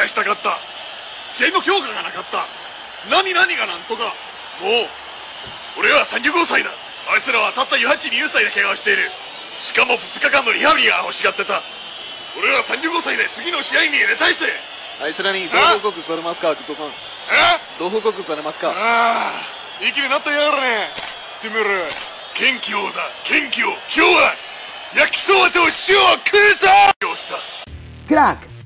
試合したかった。試合の強化がなかった。何何がなんとか。もう俺は35歳だ。あいつらはたった18、20歳で怪我をしている。しかも2日間のリハビリが欲しがってた。俺は35歳で次の試合に入れたいぜ。あいつらにどう報告されますか、グッドさん。え？どう報告されますか。ああいきになったやがるね。てめえら元気をだ。元気を今日は焼きそばと塩を食うぞ。よした Crack,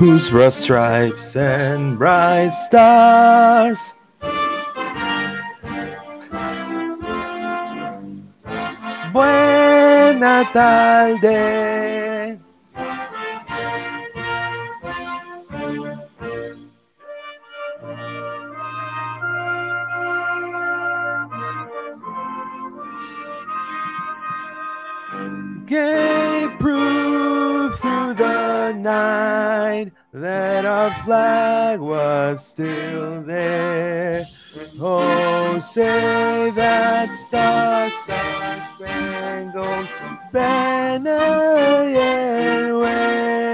Whose rust stripes and bright stars Buena tarde. Still there. Oh, say that star, star spangled banner, yeah, wave.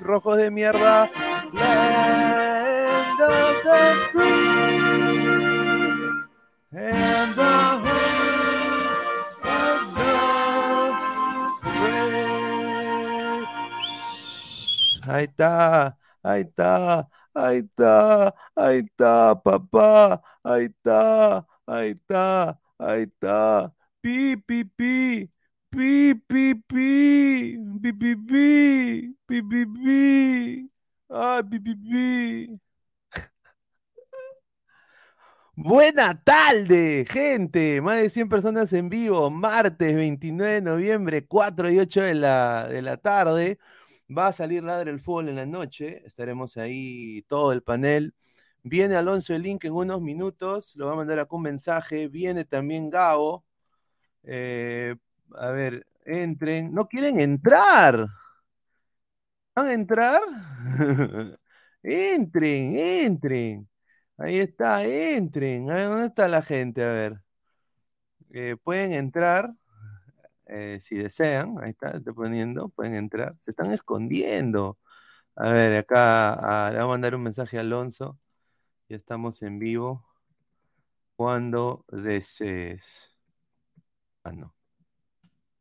Rojos de mierda, land of the free and the. Ahí está, ahí está, ahí está, ahí está, papá, ahí está, ahí está, ahí está. Pi, pi, pi, pi, pi, pi, pi, pi, pi, pi, pi, pi. Ay, pi, pi, pi. Buena tarde, gente. Más de 100 personas en vivo. Martes 29 de noviembre, 4 y 8 de la, de la tarde. Va a salir Ladre el Fútbol en la noche. Estaremos ahí todo el panel. Viene Alonso el link en unos minutos. Lo va a mandar acá un mensaje. Viene también Gabo. Eh, a ver, entren. No quieren entrar. ¿Van a entrar? entren, entren. Ahí está, entren. ¿Dónde está la gente? A ver. Eh, pueden entrar eh, si desean. Ahí está, estoy poniendo. Pueden entrar. Se están escondiendo. A ver, acá ah, le voy a mandar un mensaje a Alonso. Ya estamos en vivo. cuando desees. Ah, no.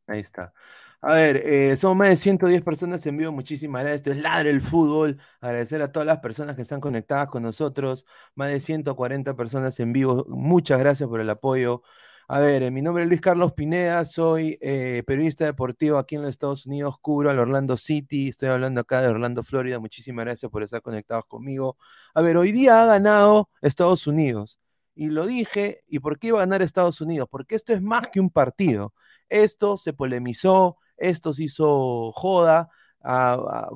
Ahí está. A ver, eh, somos más de 110 personas en vivo. Muchísimas gracias. Esto es Ladre el Fútbol. Agradecer a todas las personas que están conectadas con nosotros. Más de 140 personas en vivo. Muchas gracias por el apoyo. A ver, eh, mi nombre es Luis Carlos Pineda, soy eh, periodista deportivo aquí en los Estados Unidos, cubro al Orlando City, estoy hablando acá de Orlando, Florida, muchísimas gracias por estar conectados conmigo. A ver, hoy día ha ganado Estados Unidos, y lo dije, ¿y por qué iba a ganar Estados Unidos? Porque esto es más que un partido, esto se polemizó, esto se hizo joda,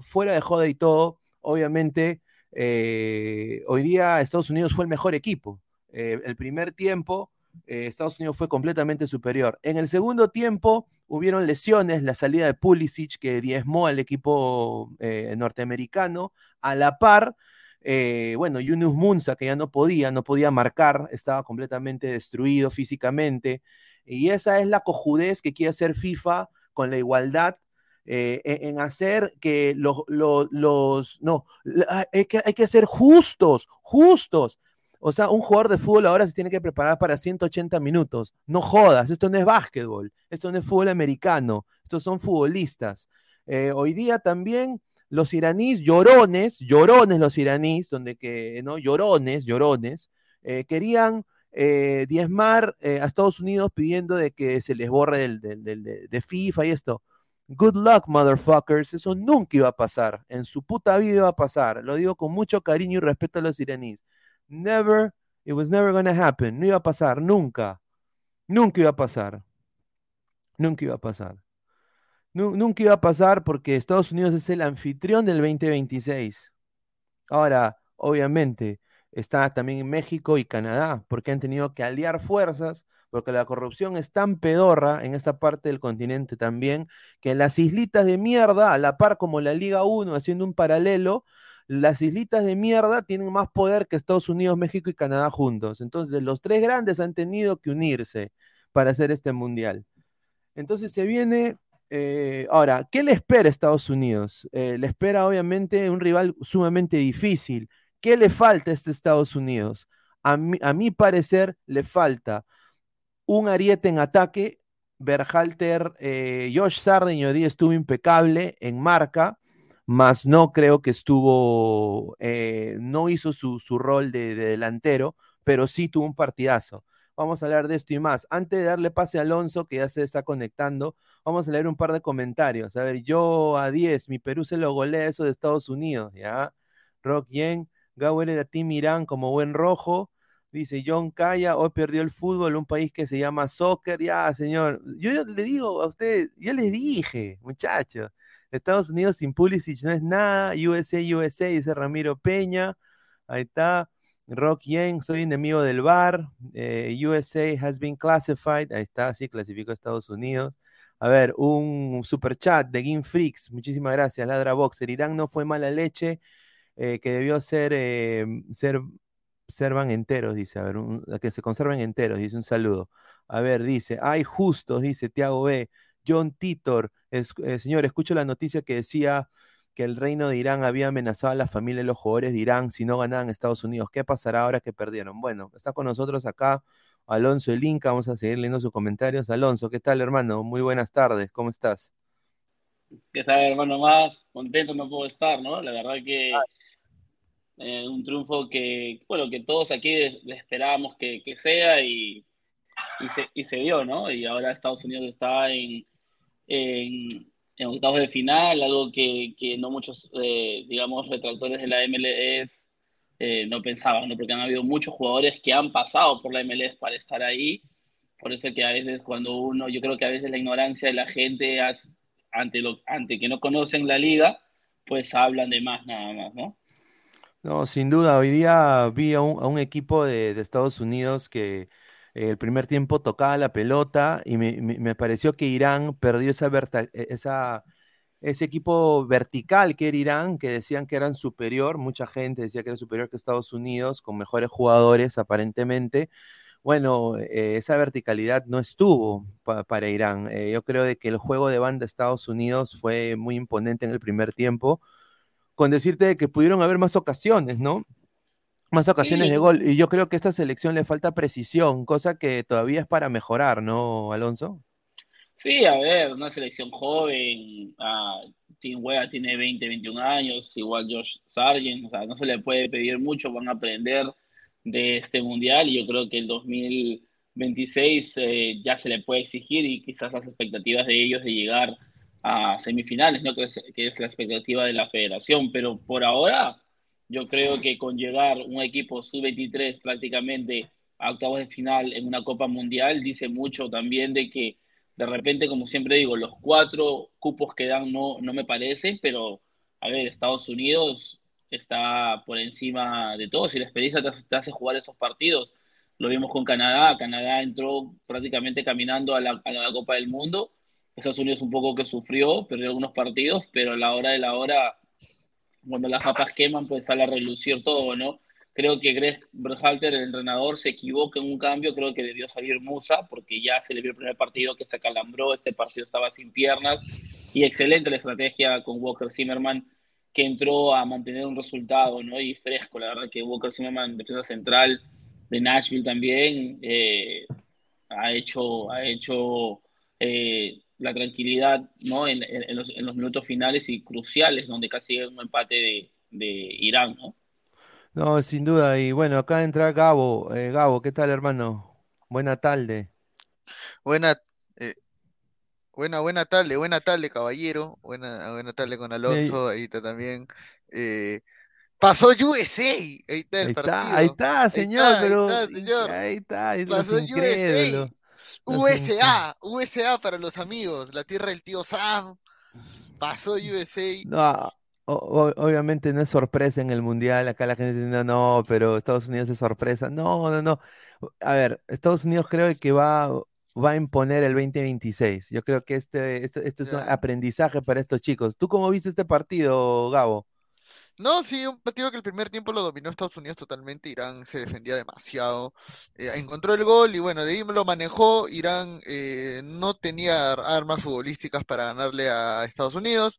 fuera de joda y todo, obviamente, eh, hoy día Estados Unidos fue el mejor equipo. el primer tiempo eh, Estados Unidos fue completamente superior. En el segundo tiempo hubieron lesiones, la salida de Pulisic que diezmó al equipo eh, norteamericano, a la par, eh, bueno, Yunus Munza que ya no podía, no podía marcar, estaba completamente destruido físicamente, y esa es la cojudez que quiere hacer FIFA con la igualdad e, en hacer que los, los, no, hay que, hay que ser justos, justos. O sea, un jugador de fútbol ahora se tiene que preparar para 180 minutos. No jodas, esto no es básquetbol, esto no es fútbol americano, estos son futbolistas. Eh, hoy día también los iraníes, llorones, llorones los iraníes, donde que, ¿no? Llorones, llorones, eh, querían eh, diezmar a Estados Unidos pidiendo de que se les borre del, de FIFA y esto. Good luck, motherfuckers. Eso nunca iba a pasar. En su puta vida iba a pasar. Lo digo con mucho cariño y respeto a los iraníes. Never, it was never gonna happen. No iba a pasar, nunca. Nunca iba a pasar. Nunca iba a pasar. nunca iba a pasar porque Estados Unidos es el anfitrión del 2026. Ahora, obviamente, está también México y Canadá, porque han tenido que aliar fuerzas, porque la corrupción es tan pedorra en esta parte del continente también, que las islitas de mierda, a la par como la Liga 1, haciendo un paralelo, las islitas de mierda tienen más poder que Estados Unidos, México y Canadá juntos. Entonces, los tres grandes han tenido que unirse para hacer este mundial. Entonces, se viene. Eh, ahora, ¿qué le espera a Estados Unidos? Eh, le espera, obviamente, un rival sumamente difícil. ¿Qué le falta a este Estados Unidos? A mi, parecer, le falta un ariete en ataque. Berhalter, eh, Josh Sarden hoy día estuvo impecable en marca más no creo que estuvo, eh, no hizo su, rol de, delantero, pero sí tuvo un partidazo. Vamos a hablar de esto y más. Antes de darle pase a Alonso, que ya se está conectando, vamos a leer un par de comentarios. A ver, yo a 10, mi Perú se lo golea eso de Estados Unidos, ¿ya? Rock Yen, Gauer era Team Irán como buen rojo. Dice John Calla, hoy perdió el fútbol, un país que se llama soccer. Ya, señor, yo le digo a usted, ya les dije, muchachos, Estados Unidos sin Pulisic no es nada. USA, USA, dice Ramiro Peña. Ahí está. Rock Yang, soy enemigo del bar. Eh, USA has been classified. Ahí está, sí, clasificó a Estados Unidos. A ver, un super chat de Game Freaks. Muchísimas gracias, Ladra Boxer. Irán no fue mala leche, eh, que debió ser, eh, ser, servan enteros, dice. A ver, que se conserven enteros, dice un saludo. A ver, dice, hay justos, dice Tiago B. John Titor, eh, señor, escucho la noticia que decía que el reino de Irán había amenazado a la familia de los jugadores de Irán si no ganaban Estados Unidos. ¿Qué pasará ahora que perdieron? Bueno, está con nosotros acá Alonso el Inca, vamos a seguir leyendo sus comentarios. Alonso, ¿qué tal, hermano? Muy buenas tardes, ¿cómo estás? ¿Qué tal, hermano? Más contento no puedo estar, ¿no? La verdad que eh, un triunfo que, bueno, que todos aquí esperábamos que, sea y, y se, dio, ¿no? Y ahora Estados Unidos está en, en, octavos de final, algo que, que no muchos, eh, digamos, retractores de la MLS eh, no pensaban, ¿no? Porque han habido muchos jugadores que han pasado por la MLS para estar ahí. Por eso que a veces cuando uno, yo creo que a veces la ignorancia de la gente ante, lo, ante que no conocen la liga, pues hablan de más nada más, ¿no? No, sin duda, hoy día vi a un, a un equipo de, de Estados Unidos que, el primer tiempo tocaba la pelota y me, pareció que Irán perdió esa, e, esa, ese equipo vertical que era Irán, que decían que eran superior, mucha gente decía que era superior que Estados Unidos, con mejores jugadores aparentemente. Bueno, eh, esa verticalidad no estuvo para Irán. Eh, yo creo de que el juego de banda de Estados Unidos fue muy imponente en el primer tiempo, con decirte que pudieron haber más ocasiones, ¿no? Más ocasiones Sí. de gol. Y yo creo que a esta selección le falta precisión, cosa que todavía es para mejorar, ¿no, Alonso? Sí, a ver, una selección joven, ah, Tim Wea tiene 20, 21 años, igual Josh Sargent, o sea, no se le puede pedir mucho, van a aprender de este mundial y yo creo que el 2026 eh, ya se le puede exigir y quizás las expectativas de ellos de llegar a semifinales, ¿no? Que es, que es la expectativa de la federación, pero por ahora yo creo que con llegar un equipo sub-23 prácticamente a octavos de final en una Copa Mundial dice mucho también de que de repente, como siempre digo, los cuatro cupos que dan no, no me parecen, pero a ver, Estados Unidos está por encima de todos y la experiencia te, hace jugar esos partidos. Lo vimos con Canadá, Canadá entró prácticamente caminando a la, a la Copa del Mundo, Estados Unidos un poco que sufrió, perdió algunos partidos, pero a la hora de la hora, cuando las papas queman, pues sale a relucir todo, ¿no? Creo que Greg Berhalter, el entrenador, se equivoca en un cambio. Creo que debió salir Musa porque ya se le vio el primer partido que se acalambró. Este partido estaba sin piernas. Y excelente la estrategia con Walker Zimmerman, que entró a mantener un resultado ¿no? y fresco. La verdad que Walker Zimmerman, defensa central de Nashville también, eh, ha hecho, ha hecho eh, la tranquilidad ¿no? en, en, en, los, en, los, minutos finales y cruciales, donde casi es un empate de, de Irán. ¿no? No, sin duda. Y bueno, acá entra Gabo. Eh, Gabo, ¿qué tal, hermano? Buena tarde. Buena, eh, buena, buena tarde, buena tarde, caballero. Buena, buena tarde con Alonso. Ahí está también. Eh, pasó USA. Ahí está el ahí partido. Está, ahí está, señor. Ahí está, pero, ahí está, señor. Ahí está. Es pasó USA. USA, USA para los amigos. La tierra del tío Sam. Pasó USA. No, o, obviamente no es sorpresa en el mundial, acá la gente dice, no, no, pero Estados Unidos es sorpresa. No, no, no. A ver, Estados Unidos creo que va, va a imponer el 2026. Yo creo que este, este, este es un aprendizaje para estos chicos. ¿Tú cómo viste este partido, Gabo? No, sí, un partido que el primer tiempo lo dominó Estados Unidos totalmente. Irán se defendía demasiado. Eh, encontró el gol y bueno, de ahí lo manejó. Irán eh, no tenía armas futbolísticas para ganarle a Estados Unidos.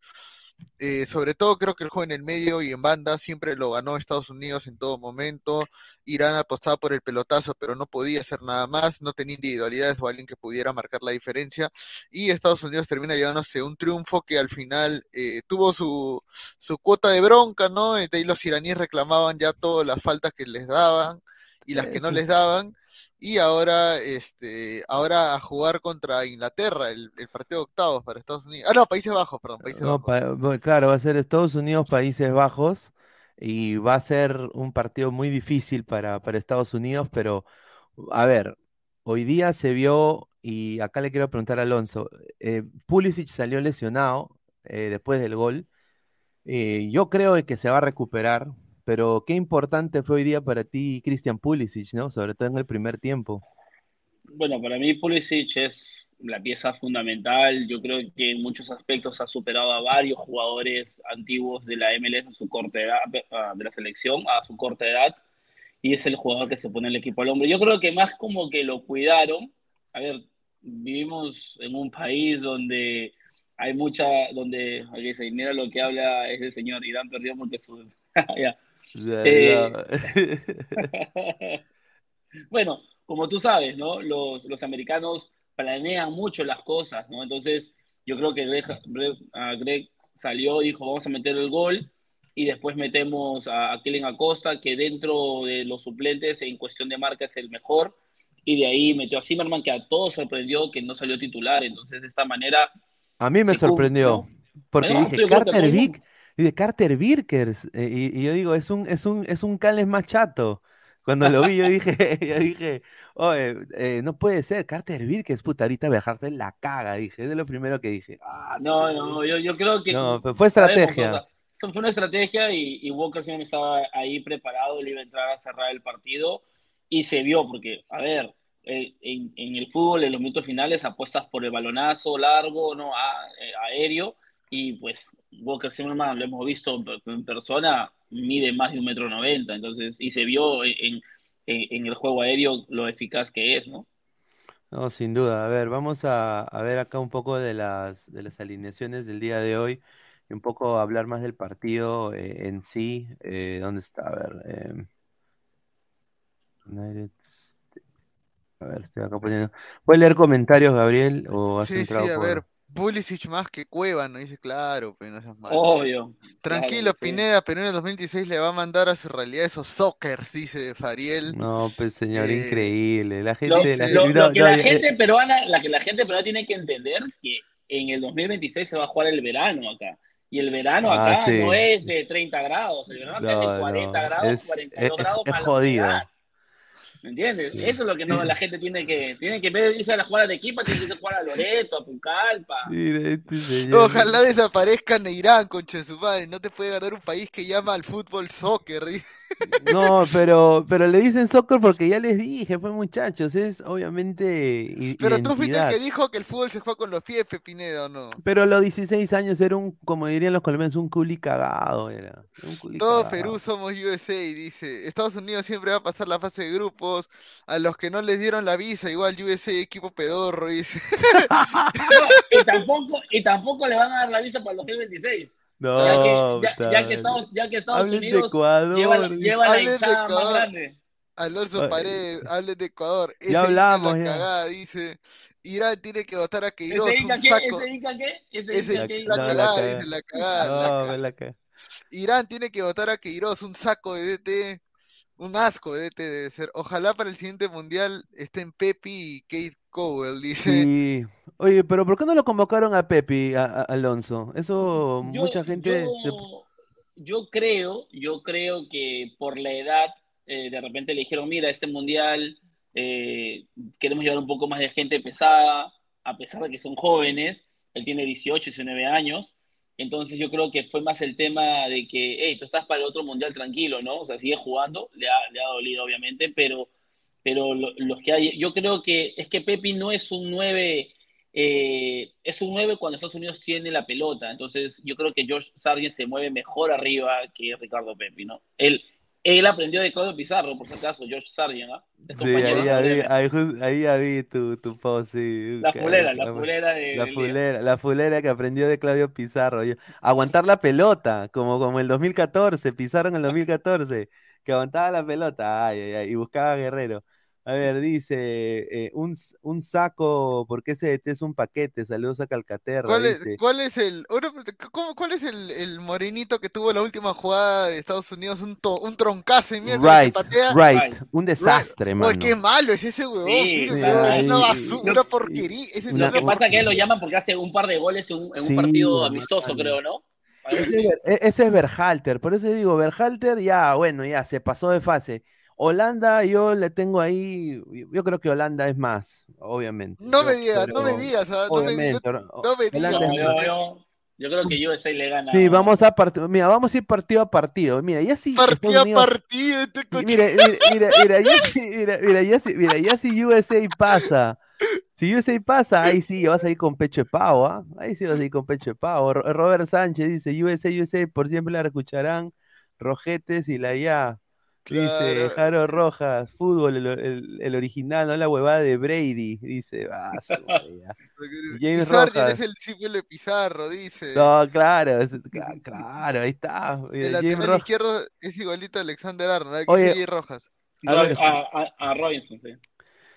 Eh, sobre todo creo que el juego en el medio y en banda siempre lo ganó Estados Unidos en todo momento. Irán apostaba por el pelotazo, pero no podía hacer nada más, no tenía individualidades o alguien que pudiera marcar la diferencia. Y Estados Unidos termina llevándose un triunfo que al final eh, tuvo su, su, cuota de bronca, ¿no? De ahí los iraníes reclamaban ya todas las faltas que les daban y las que no les daban y ahora este ahora a jugar contra Inglaterra el, el, partido de octavos para Estados Unidos. Ah no Países Bajos perdón Países no, Bajos. pa, claro va a ser Estados Unidos Países Bajos y va a ser un partido muy difícil para, para Estados Unidos pero a ver hoy día se vio y acá le quiero preguntar a Alonso eh, Pulisic salió lesionado eh, después del gol eh, yo creo que se va a recuperar pero qué importante fue hoy día para ti Christian Pulisic, ¿no? Sobre todo en el primer tiempo. Bueno, para mí Pulisic es la pieza fundamental. Yo creo que en muchos aspectos ha superado a varios jugadores antiguos de la MLS a su corta edad, de la selección a su corta edad, y es el jugador que se pone el equipo al hombro. Yo creo que más como que lo cuidaron. A ver, vivimos en un país donde hay mucha, donde, dice, mira lo que habla ese señor, Irán perdió porque su... Eh, bueno, como tú sabes, ¿no? Los, los, americanos planean mucho las cosas, ¿no? Entonces, yo creo que Greg, Greg, uh, Greg salió y dijo, vamos a meter el gol, y después metemos a, a Kellen Acosta, que dentro de los suplentes en cuestión de marca es el mejor, y de ahí metió a Zimmerman, que a todos sorprendió que no salió titular, entonces de esta manera... A mí me sorprendió, porque bueno, dije, Carter Vick de Carter Birkers. Eh, y, y, yo digo, es un, es un, es un Cales más chato. Cuando lo vi, yo dije, yo dije, oye, eh, no puede ser, Carter Birkers, puta, ahorita viajarte en la caga, dije, es de lo primero que dije. Ah, no, sí. no, yo, yo, creo que. No, fue estrategia. Sabemos, fue una estrategia y, y Walker siempre estaba ahí preparado, le iba a entrar a cerrar el partido y se vio, porque, a ver, eh, en, en, el fútbol, en los minutos finales, apuestas por el balonazo largo, no a, eh, aéreo y pues Walker Zimmerman lo hemos visto en persona, mide más de un metro noventa, entonces, y se vio en, en, en, el juego aéreo lo eficaz que es, ¿no? No, sin duda. A ver, vamos a, a, ver acá un poco de las, de las alineaciones del día de hoy y un poco hablar más del partido eh, en sí. Eh, ¿Dónde está? A ver. Eh, United. A ver, estoy acá poniendo. ¿Puedes leer comentarios, Gabriel? ¿O has Sí, a por- ver, Pulisic más que Cueva, ¿no? Dice, claro, pero no seas malo. Obvio. Tranquilo, Claro, sí. Pineda, pero en el 2016 le va a mandar a su realidad esos soccer, dice Fariel. No, pues señor, Eh, increíble. La gente. la- la eh, gente peruana, la que la gente peruana tiene que entender que en el 2026 se va a jugar el verano acá. Y el verano Ah, acá sí. no es de 30 grados, el verano acá es de 40 no, grados, es- 42 es- grados es la jodido. humedad. ¿Me entiendes? Eso es lo que no, la gente tiene que, tiene que en vez de irse a la jugar de equipo, tiene que irse a jugar a Loreto, a Pucallpa. Mira, este señor. Ojalá desaparezcan de Irán, concha de su madre. No te puede ganar un país que llama al fútbol soccer. No, pero, pero le dicen soccer porque ya les dije, pues muchachos, es obviamente Pero tú fuiste el que dijo que el fútbol se juega con los pies, Pepineda, ¿o no? Pero a los 16 años era un, como dirían los colombianos, un culi cagado era. Un culi Todo cagado. Perú somos USA, dice. Estados Unidos siempre va a pasar la fase de grupos. A los que no les dieron la visa, igual USA equipo pedorro, dice. No, y, tampoco, y tampoco le van a dar la visa para el 2026. No, ya, que, ya- puta ya que madre. Estados, ya que Estados Hablen de Unidos Ecuador, lleva, la- dice. lleva la Hablen de hinchada más Ecuador. grande. Alonso. Paredes, hable de Ecuador. Ese Ya hablamos, la ya. cagada, dice. Irán tiene que votar a Queiroz, ¿Ese un Ica qué? saco. ¿Ese Ica qué? ¿Ese Ese Ica La- qué? la no, la cagada, dice, la cagada, la No, cagada. la Irán tiene que votar a Queiroz, un saco de DT. Un asco de DT debe ser. Ojalá para el siguiente mundial estén Pepi y Kate Cowell, dice. Sí. Oye, pero ¿por qué no lo convocaron a Pepi, a, a- Alonso? Eso Yo, mucha gente... yo creo, yo creo que por la edad, eh, de repente le dijeron, mira, este mundial eh, queremos llevar un poco más de gente pesada, a pesar de que son jóvenes, él tiene 18, 19 años, entonces yo creo que fue más el tema de que, hey, tú estás para el otro mundial tranquilo, ¿no? O sea, sigue jugando, le ha, le ha dolido obviamente, pero, pero lo- los que hay, yo creo que es que Pepi no es un 9 eh, es un 9 cuando Estados Unidos tiene la pelota. Entonces, yo creo que George Sargent se mueve mejor arriba que Ricardo Pepi, ¿no? Él, él aprendió de Claudio Pizarro, por si acaso, George Sargent. Es Sí, ahí de ya vi, ahí, ahí ya vi tu, tu post, sí. La fulera, la fulera de. La fulera, la fulera que aprendió de Claudio Pizarro. Aguantar la pelota, como, como el 2014, Pizarro en el 2014, que aguantaba la pelota, ay, ay, ay, y buscaba a Guerrero. A ver, dice, eh, un, un saco, porque ese DT es un paquete, saludos a Calcaterra, ¿Cuál es, dice. cuál es el, ¿cómo- cuál es el, el morenito que tuvo la última jugada de Estados Unidos? Un, to- un troncazo y que Right, patea. right, Right. un desastre, Oye, mano. qué malo es ese huevón, Sí, sí, es una basura, una porquería. Ese es Una- Lo que pasa es que lo llaman porque hace un par de goles en un, en un Sí, partido amistoso, creo, ¿no? Ese e- ese es Berhalter, por eso digo, Berhalter ya, bueno, ya se pasó de fase. Holanda, yo le tengo ahí, yo creo que Holanda es más, obviamente. No me pero- digas, no me digas, no me, Obviamente, no, me digas. Yo, yo creo que USA le gana. Sí, vamos a part- mira, vamos a ir partido a partido. Mira, ya sí Partido Estados a Unidos- partido, este coche. mira, mira, mira, mira, ya sí, mira, mira, ya sí, mira, ya si USA pasa, si USA pasa, ahí sí vas a ir con pecho de pavo, ¿ah? Ahí sí vas a ir con pecho de pavo. Ro- Robert Sánchez dice, USA, USA, por siempre la escucharán, Rojetes y la ya. Dice Claro. Jaro Rojas, fútbol, el, el- el original, no la huevada de Brady. Dice, ah, James Sargent Rojas. es el discípulo de Pizarro, dice. No, claro, es- claro, ahí está. El lateral izquierdo es igualito a Alexander Arnold. Aquí Oye, Rojas. a ver, a, a- a Robinson, sí.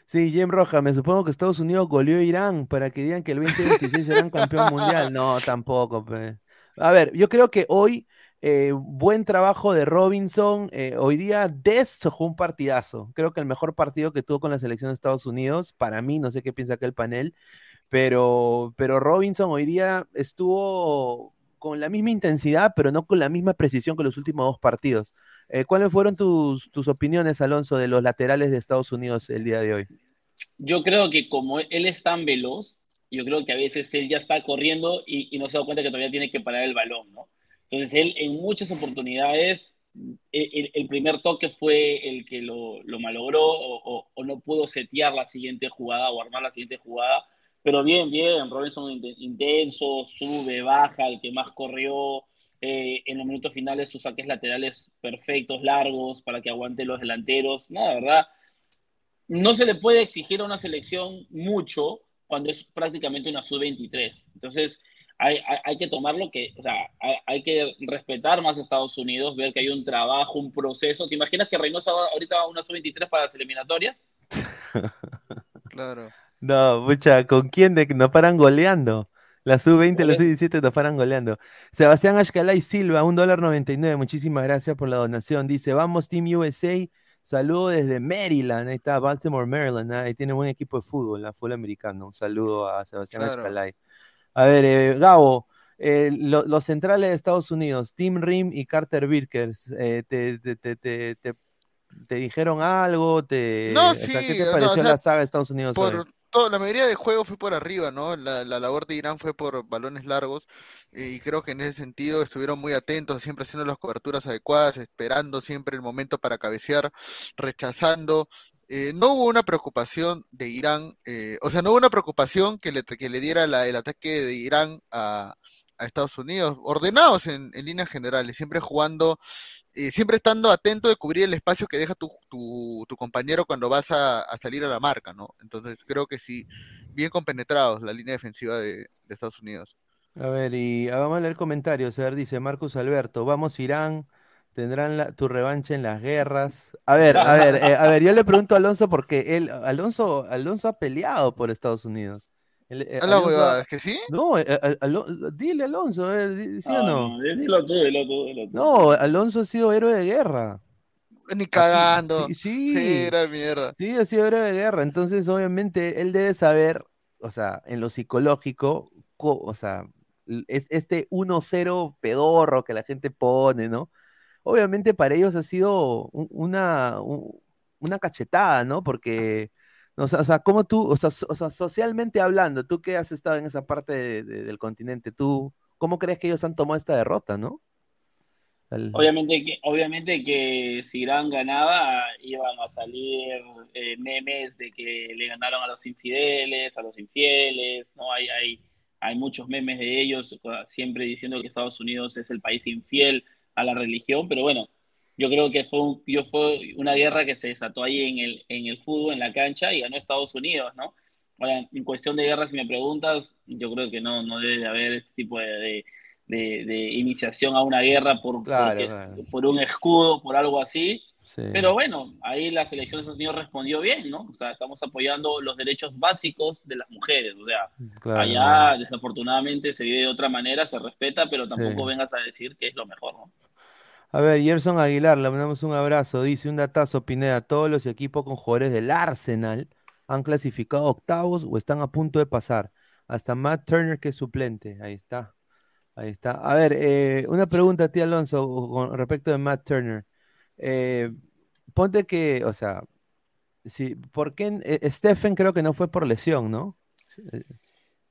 Sí, James Rojas, me supongo que Estados Unidos goleó a Irán para que digan que el 2026 serán campeón mundial. No, tampoco. pe. A ver, yo creo que hoy, eh, buen trabajo de Robinson. eh, hoy día Des jugó un partidazo. Creo que el mejor partido que tuvo con la selección de Estados Unidos, para mí, no sé qué piensa acá el panel, pero, pero Robinson hoy día estuvo con la misma intensidad, pero no con la misma precisión que los últimos dos partidos. Eh, ¿Cuáles fueron tus, tus opiniones, Alonso, de los laterales de Estados Unidos el día de hoy? Yo creo que como él es tan veloz, yo creo que a veces él ya está corriendo y, y no se da cuenta que todavía tiene que parar el balón, ¿no? Entonces él en muchas oportunidades, el, el- el primer toque fue el que lo, lo malogró o, o- o no pudo setear la siguiente jugada o armar la siguiente jugada. Pero bien, bien, Robinson int- intenso, sube, baja, el que más corrió. eh, en los minutos finales sus saques laterales perfectos, largos, para que aguante los delanteros. No, la verdad, no se le puede exigir a una selección mucho cuando es prácticamente una sub-23. Entonces, hay, hay, hay, que tomarlo que, o sea, hay, hay, que respetar más a Estados Unidos, ver que hay un trabajo, un proceso. ¿Te imaginas que Reynoso ahorita va a una sub-23 para las eliminatorias? claro. No, mucha, ¿con quién de, nos paran goleando? La sub-20 y la sub-17 nos paran goleando. Sebastián Ashkalay Silva, un dólar 99. Muchísimas gracias por la donación. Dice, vamos Team USA. Saludo desde Maryland. Ahí está, Baltimore, Maryland. Ahí tiene buen equipo de fútbol, la fútbol americano. Un saludo a Sebastián claro. Ashkalay. A ver, eh, Gabo, eh, lo, los centrales de Estados Unidos, Tim Rim y Carter Birkers, eh, te, te, te, te, te dijeron algo? Te, no, o sí, sea, ¿Qué te pareció no, o sea, la saga de Estados Unidos? Por, hoy? todo, la mayoría de juegos fue por arriba, ¿no? La, la labor de Irán fue por balones largos y creo que en ese sentido estuvieron muy atentos, siempre haciendo las coberturas adecuadas, esperando siempre el momento para cabecear, rechazando. Eh, no hubo una preocupación de Irán, eh, o sea, no hubo una preocupación que le, que le diera la, el ataque de Irán a, a Estados Unidos, ordenados en, en, líneas generales, siempre jugando, eh, siempre estando atento de cubrir el espacio que deja tu, tu, tu compañero cuando vas a, a, salir a la marca, ¿no? Entonces creo que sí, bien compenetrados la línea defensiva de, de Estados Unidos. A ver, y vamos a leer comentarios. A ver, dice Marcus Alberto, vamos Irán, tendrán la, tu revancha en las guerras. A ver, a ver, eh, a ver, yo le pregunto a Alonso porque él, Alonso, Alonso ha peleado por Estados Unidos. El, eh, Alonso, huevada, ¿es que sí? No, eh, al, al, dile Alonso, ver, ¿sí o no? no? Dilo tú, dilo tú, dilo tú. No, Alonso ha sido héroe de guerra. Ni cagando. Sí, sí. Era mierda. Sí, ha sido héroe de guerra. Entonces, obviamente, él debe saber, o sea, en lo psicológico, o sea, es este 1-0 pedorro que la gente pone, ¿no? Obviamente para ellos ha sido una, una cachetada, ¿no? Porque, o sea, ¿cómo tú, o sea, socialmente hablando, tú que has estado en esa parte de, de, del continente, tú, ¿cómo crees que ellos han tomado esta derrota, no? Obviamente, que, obviamente que si Irán ganaba, iban a salir eh, memes de que le ganaron a los infideles, a los infieles, ¿no? Hay, hay, hay muchos memes de ellos siempre diciendo que Estados Unidos es el país infiel a la religión, pero bueno, yo creo que fue, un, yo fue una guerra que se desató ahí en el, en el fútbol, en la cancha, y ganó Estados Unidos, ¿no? Ahora, en cuestión de guerra, si me preguntas, yo creo que no, no debe de haber este tipo de, de, de, de iniciación a una guerra por, claro, claro. por un escudo, por algo así. Sí. Pero bueno, ahí la selección de Estados Unidos respondió bien, ¿no? O sea, estamos apoyando los derechos básicos de las mujeres. O sea, claro, allá claro. desafortunadamente se vive de otra manera, se respeta, pero tampoco Sí. vengas a decir que es lo mejor, ¿no? A ver, Gerson Aguilar, le mandamos un abrazo. Dice un datazo, Pineda. Todos los equipos con jugadores del Arsenal han clasificado octavos o están a punto de pasar. Hasta Matt Turner, que es suplente. Ahí está. Ahí está. A ver, eh, una pregunta a ti, Alonso, con respecto de Matt Turner. Eh, ponte que, o sea, si, ¿por qué eh, Stephen creo que no fue por lesión, ¿no?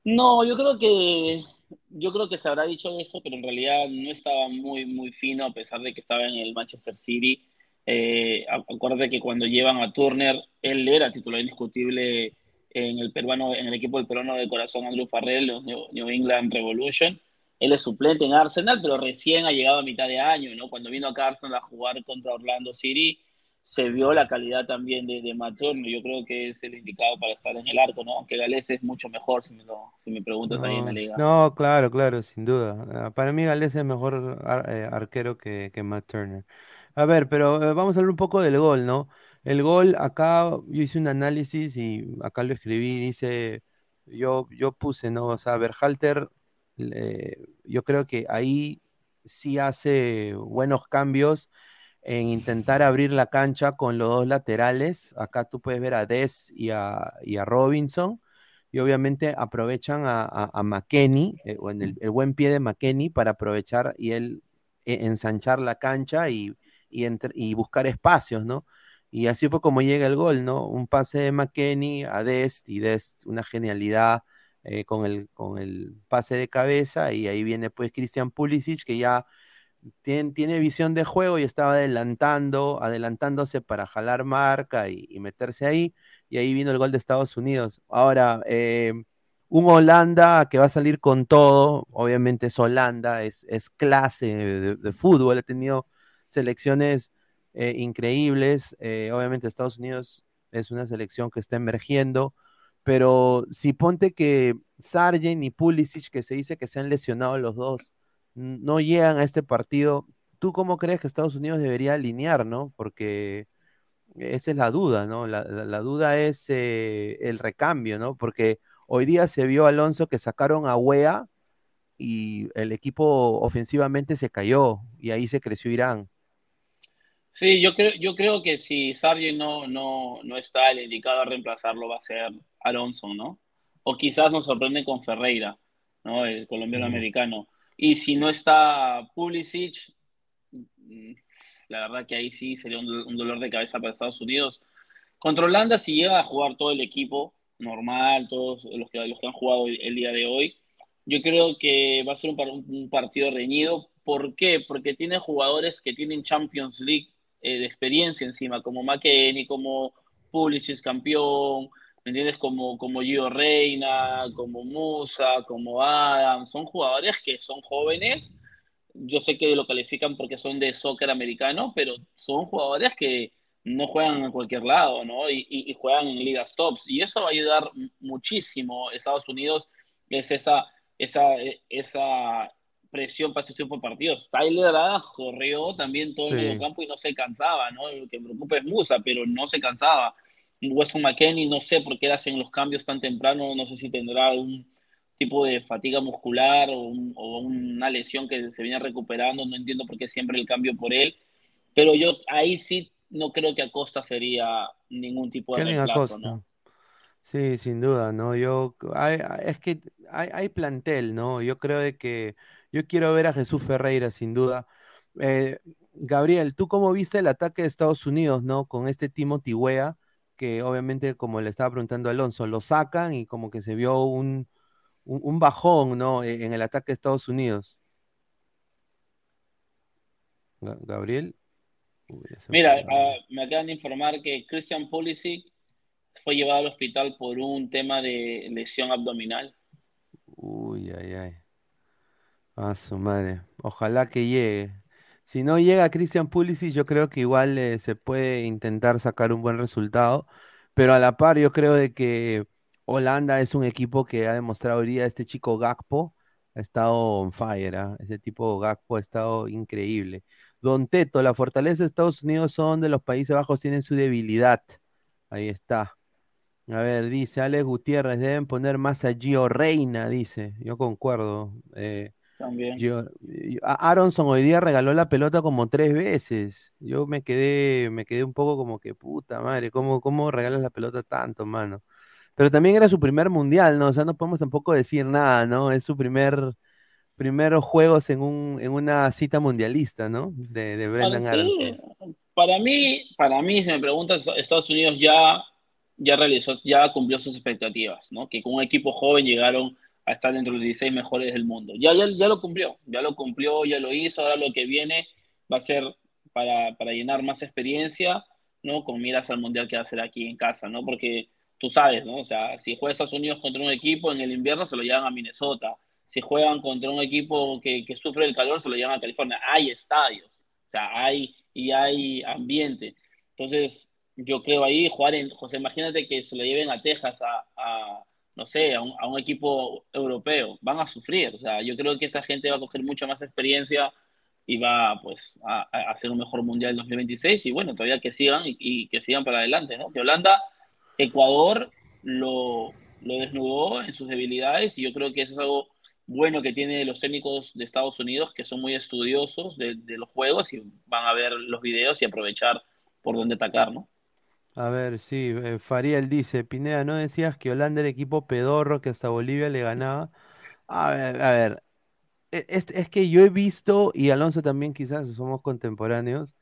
No, yo creo que yo creo que se habrá dicho eso, pero en realidad no estaba muy muy fino a pesar de que estaba en el Manchester City. Eh, acuérdate que cuando llevan a Turner, él era titular indiscutible en el peruano, en el equipo del peruano de corazón Andrew Farrell, los New England Revolution. Él es suplente en Arsenal, pero recién ha llegado a mitad de año, ¿no? Cuando vino acá a Arsenal a jugar contra Orlando City, se vio la calidad también de, de Matt Turner. Yo creo que es el indicado para estar en el arco, ¿no? Aunque Gales es mucho mejor, si me, lo, si me preguntas no, ahí en la liga. No, claro, claro, sin duda. Ah, Para mí Gales es mejor ar eh, arquero que, que, Matt Turner. A ver, pero eh, vamos a hablar un poco del gol, ¿no? El gol, acá yo hice un análisis y acá lo escribí, dice, yo, yo puse, ¿no? O sea, Berhalter, yo creo que ahí sí hace buenos cambios en intentar abrir la cancha con los dos laterales. Acá tú puedes ver a Des y a, y a Robinson. Y obviamente aprovechan a, a, McKenny, eh, o en el, el, buen pie de McKenny, para aprovechar y él eh, ensanchar la cancha y, y, entre, y, buscar espacios, ¿no? Y así fue como llega el gol, ¿no? Un pase de McKenny a Dest y Dest, una genialidad eh, con, el, con el pase de cabeza. Y ahí viene pues Christian Pulisic, que ya tiene, tiene, visión de juego y estaba adelantando, adelantándose para jalar marca y, meterse ahí. Y ahí vino el gol de Estados Unidos. Ahora, eh, un Holanda que va a salir con todo, obviamente es Holanda, es, es clase de, de, fútbol, ha tenido selecciones eh, increíbles. Eh, obviamente Estados Unidos es una selección que está emergiendo, pero si ponte que Sargent y Pulisic, que se dice que se han lesionado los dos, no llegan a este partido. ¿Tú cómo crees que Estados Unidos debería alinear, no? Porque esa es la duda, ¿no? La, duda es eh, el recambio, ¿no? Porque hoy día se vio Alonso que sacaron a Wea y el equipo ofensivamente se cayó y ahí se creció Irán. Sí, yo creo, yo creo que si Sargent no, no, no está el indicado a reemplazarlo va a ser Alonso, ¿no? O quizás nos sorprende con Ferreira, ¿no? El colombiano americano. Y si no está Pulisic, mm, la verdad que ahí sí sería un, dolor de cabeza para Estados Unidos. Contra Holanda, si llega a jugar todo el equipo normal, todos los que, los que han jugado el, día de hoy, yo creo que va a ser un, un, partido reñido. ¿Por qué? Porque tiene jugadores que tienen Champions League eh, de experiencia encima, como McKenny, como Pulisic campeón, ¿me entiendes? Como, como Gio Reina, como Musa, como Adam, son jugadores que son jóvenes. Yo sé que lo califican porque son de soccer americano, pero son jugadores que no juegan en cualquier lado, ¿no? Y, y, juegan en ligas tops. Y eso va a ayudar muchísimo Estados Unidos, es esa, esa, esa presión para ese tipo de partidos. Tyler Adams corrió también todo el medio campo y no se cansaba, ¿no? Lo que me preocupa es Musa, pero no se cansaba. Weston McKenney, no sé por qué hacen los cambios tan temprano, no sé si tendrá algún tipo de fatiga muscular o, una lesión que se viene recuperando, no entiendo por qué siempre el cambio por él, pero yo ahí sí no creo que Acosta sería ningún tipo de reemplazo, ¿no? Sí, sin duda, ¿no? Yo, es que hay, hay, plantel, ¿no? Yo creo de que yo quiero ver a Jesús Ferreira, sin duda. Eh, Gabriel, ¿tú cómo viste el ataque de Estados Unidos, ¿no? Con este Timothy Weah, que obviamente, como le estaba preguntando Alonso, lo sacan y como que se vio un, un, bajón, ¿no? E, en el ataque de Estados Unidos. Gabriel. Mira, ah, me acaban de informar que Christian Pulisic fue llevado al hospital por un tema de lesión abdominal. Uy, ay, ay. A su madre. Ojalá que llegue. Si no llega Christian Pulisic, yo creo que igual eh, se puede intentar sacar un buen resultado. Pero a la par, yo creo de que Holanda es un equipo que ha demostrado hoy día este chico Gakpo ha estado on fire, ¿ah? ese tipo Gakpo ha estado increíble. Don Teto, la fortaleza de Estados Unidos son de los Países Bajos tienen su debilidad. Ahí está. A ver, dice Alex Gutiérrez, deben poner más a Gio Reina, dice. Yo concuerdo. Eh, también. Yo, Aronson hoy día regaló la pelota como tres veces. Yo me quedé, me quedé un poco como que puta madre, ¿cómo, cómo regalas la pelota tanto, mano? Pero también era su primer mundial, ¿no? O sea, no podemos tampoco decir nada, ¿no? Es su primer primeros juegos en, un, en una cita mundialista, ¿no? De, de Brendan Aronson. Para mí, para mí, si me preguntas, Estados Unidos ya, ya realizó, ya cumplió sus expectativas, ¿no? Que con un equipo joven llegaron a estar dentro de los 16 mejores del mundo. Ya, ya, ya lo cumplió, ya lo cumplió, ya lo hizo, ahora lo que viene va a ser para, para llenar más experiencia, ¿no? Con miras al mundial que va a hacer aquí en casa, ¿no? Porque tú sabes, ¿no? O sea, si juega Estados Unidos contra un equipo en el invierno, se lo llevan a Minnesota. Si juegan contra un equipo que, que sufre el calor, se lo llevan a California. Hay estadios, o sea, hay y hay ambiente. Entonces, yo creo ahí jugar en, José, imagínate que se lo lleven a Texas a no sé, a un, equipo europeo. Van a sufrir. O sea, yo creo que esa gente va a coger mucha más experiencia y va pues a, hacer un mejor mundial en 2026 y bueno, todavía que sigan y, que sigan para adelante, ¿no? Que Holanda, Ecuador lo, lo, desnudó en sus debilidades y yo creo que eso es algo bueno que tiene los técnicos de Estados Unidos que son muy estudiosos de, de los juegos y van a ver los videos y aprovechar por dónde atacar, ¿no? A ver, sí, eh, Fariel dice, Pineda, ¿no decías que Holanda era equipo pedorro que hasta Bolivia le ganaba? A ver, a ver, e, es, es que yo he visto, y Alonso también quizás, somos contemporáneos,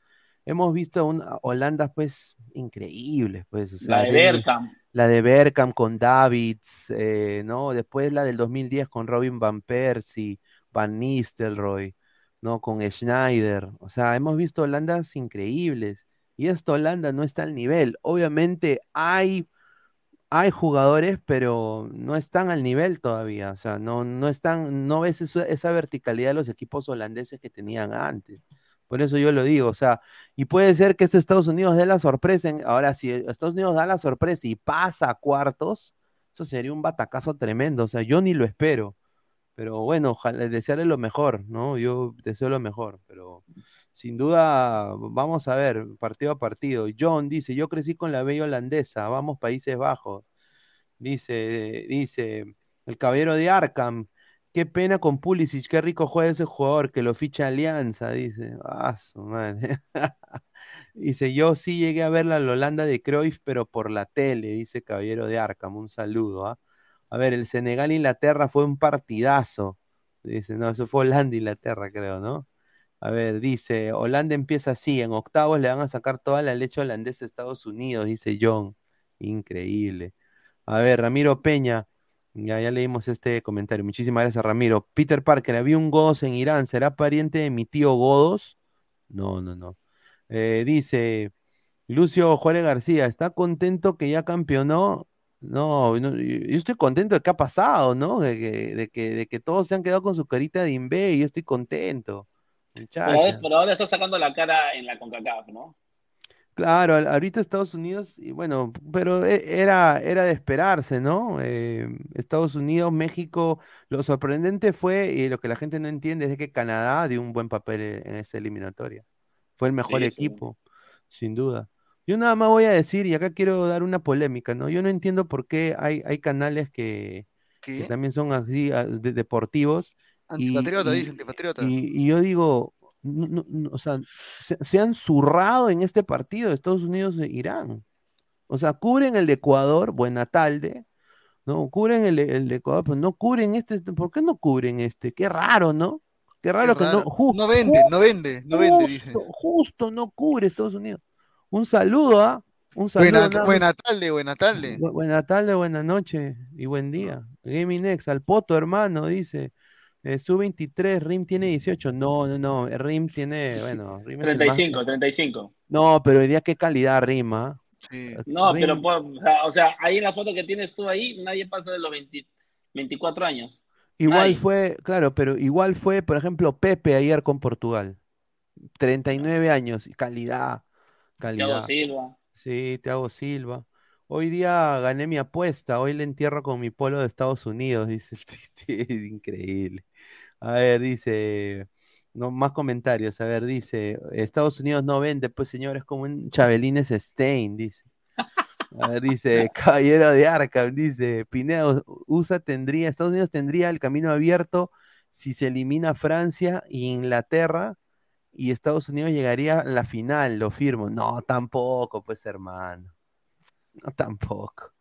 hemos visto un Holanda pues increíble, pues. O la de Berkham. La de Berkham con Davids, eh, ¿no? Después la del 2010 con Robin Van Persie, Van Nistelrooy, ¿no? Con Schneider. O sea, hemos visto Holandas increíbles y esta Holanda no está al nivel. Obviamente hay, hay jugadores, pero no están al nivel todavía. O sea, no, no están, no ves esa verticalidad de los equipos holandeses que tenían antes. Por eso yo lo digo, o sea, y puede ser que este Estados Unidos dé la sorpresa. ahora, si Estados Unidos da la sorpresa y pasa a cuartos, Eso sería un batacazo tremendo. O sea, yo ni lo espero. Pero bueno, ojalá desearle lo mejor, ¿no? Yo deseo lo mejor, pero sin duda, vamos a ver, partido a partido. John dice, yo crecí con la bella holandesa, vamos Países Bajos. Dice, dice, el caballero de Arkham, qué pena con Pulisic, qué rico juega ese jugador, que lo ficha Alianza, dice. Ah, su dice, yo sí llegué a ver la Holanda de Cruyff, pero por la tele, dice caballero de Arkham, un saludo, ¿ah? A ver, el Senegal-Inglaterra fue un partidazo. Dice, no, eso fue Holanda-Inglaterra, creo, ¿no? A ver, dice, Holanda empieza así, en octavos le van a sacar toda la leche holandesa a Estados Unidos, dice John. Increíble. A ver, Ramiro Peña, ya, leímos este comentario. Muchísimas gracias, Ramiro. Peter Parker, había un Godos en Irán, ¿será pariente de mi tío Godos? No, no, no. Eh, dice, Lucio Juárez García, ¿está contento que ya campeonó? No, no, yo estoy contento de que ha pasado, ¿no? De que, de que, de que todos se han quedado con su carita de y yo estoy contento. Pero, Muchacha. pero ahora está sacando la cara en la CONCACAF, ¿no? Claro, ahorita Estados Unidos, y bueno, pero e- era, era de esperarse, ¿no? Eh, Estados Unidos, México, lo sorprendente fue, y lo que la gente no entiende, es que Canadá dio un buen papel en, esa eliminatoria. Fue el mejor Sí, sí. equipo, sin duda. Yo nada más voy a decir, y acá quiero dar una polémica, ¿no? Yo no entiendo por qué hay, hay canales que, que también son así, de- deportivos, Antipatriota, y- dice, antipatriota. y- y yo digo, no- no- no, o sea, se, se han zurrado en este partido de Estados Unidos e Irán. O sea, cubren el de Ecuador, buena tarde, ¿no? Cubren el, de- el de Ecuador, pero no cubren este. ¿Por qué no cubren este? Qué raro, ¿no? Qué Qué raro que no. No vende, no vende, no vende, dice. justo, justo no cubre Estados Unidos. Un saludo, ¿ah? Un saludo. Buena, buena tarde, buena tarde. Bu- buena tarde, buena noche y buen día. Gaming Next, al poto, hermano, dice. Eh, su 23, Rim tiene 18. No, no, no. eh, Rim tiene, bueno, Rim es el más- 35, 35. No, pero hoy día qué calidad Rima. Sí. No, Rim- pero por- o sea, ahí en la foto que tienes tú ahí, nadie pasa de los 20 24 años. Igual Nadie. fue, claro, pero igual fue, por ejemplo, Pepe ayer con Portugal. 39 años, y calidad, Thiago calidad. Silva. Sí, Thiago Silva. Hoy día gané mi apuesta, hoy le entierro con mi polo de Estados Unidos, dice. Es increíble. A ver, dice, no, más comentarios. A ver, dice, Estados Unidos no vende, pues señores, como un Chabelines Stein, dice. A ver, dice, Caballero de Arkham, dice, Pineda, USA tendría, Estados Unidos tendría el camino abierto si se elimina Francia e Inglaterra y Estados Unidos llegaría a la final, lo firmo. No, tampoco, pues hermano. No, tampoco.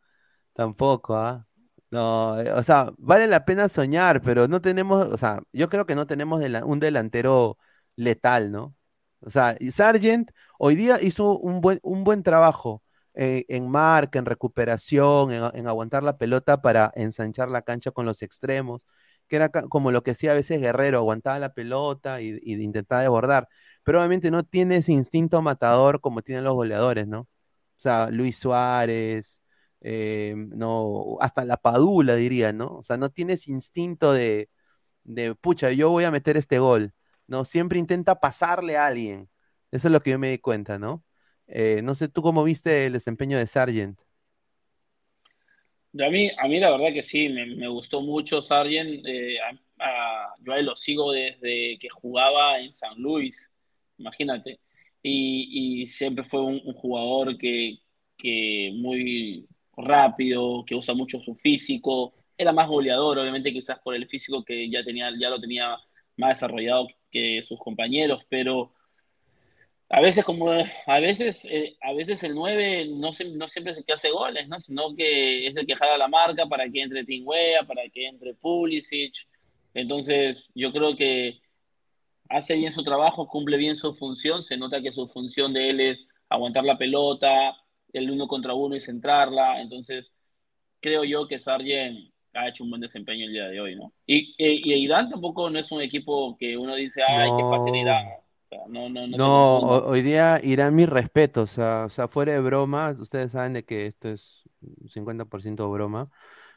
Tampoco, ¿ah? No, eh, o sea, vale la pena soñar, pero no tenemos, o sea, yo creo que no tenemos un delantero letal, ¿no? O sea, Sargent hoy día hizo un buen, un buen trabajo eh, en marca, en recuperación, en, aguantar la pelota para ensanchar la cancha con los extremos, que era como lo que hacía a veces Guerrero, aguantaba la pelota y, y intentaba desbordar, pero obviamente no tiene ese instinto matador como tienen los goleadores, ¿no? O sea, Luis Suárez, eh, no, hasta la Padula diría, ¿no? O sea, no tiene ese instinto de, de, pucha, yo voy a meter este gol, ¿no? Siempre intenta pasarle a alguien. Eso es lo que yo me di cuenta, ¿no? Eh, no sé, ¿tú cómo viste el desempeño de Sargent? A mí, a mí la verdad que sí, me, me gustó mucho Sargent. eh, yo a lo sigo desde que jugaba en San Luis, imagínate. Y, siempre fue un, jugador que, que muy rápido, que usa mucho su físico. Era más goleador, obviamente quizás por el físico que ya tenía, ya lo tenía más desarrollado que sus compañeros, pero a veces como a veces eh, a veces el 9 no, no siempre es el que hace goles, ¿no? Sino que es el que jala la marca para que entre Tingwea, para que entre Pulisic. Entonces, yo creo que hace bien su trabajo, cumple bien su función, se nota que su función de él es aguantar la pelota, el uno contra uno y centrarla. Entonces, creo yo que Sargent ha hecho un buen desempeño el día de hoy, ¿no? Y, y, y Irán tampoco no es un equipo que uno dice, ay, qué fácil No. Irán. O sea, no, no, no No, hoy día irán mis respetos, o sea, o sea, fuera de bromas, ustedes saben de que esto es 50% broma,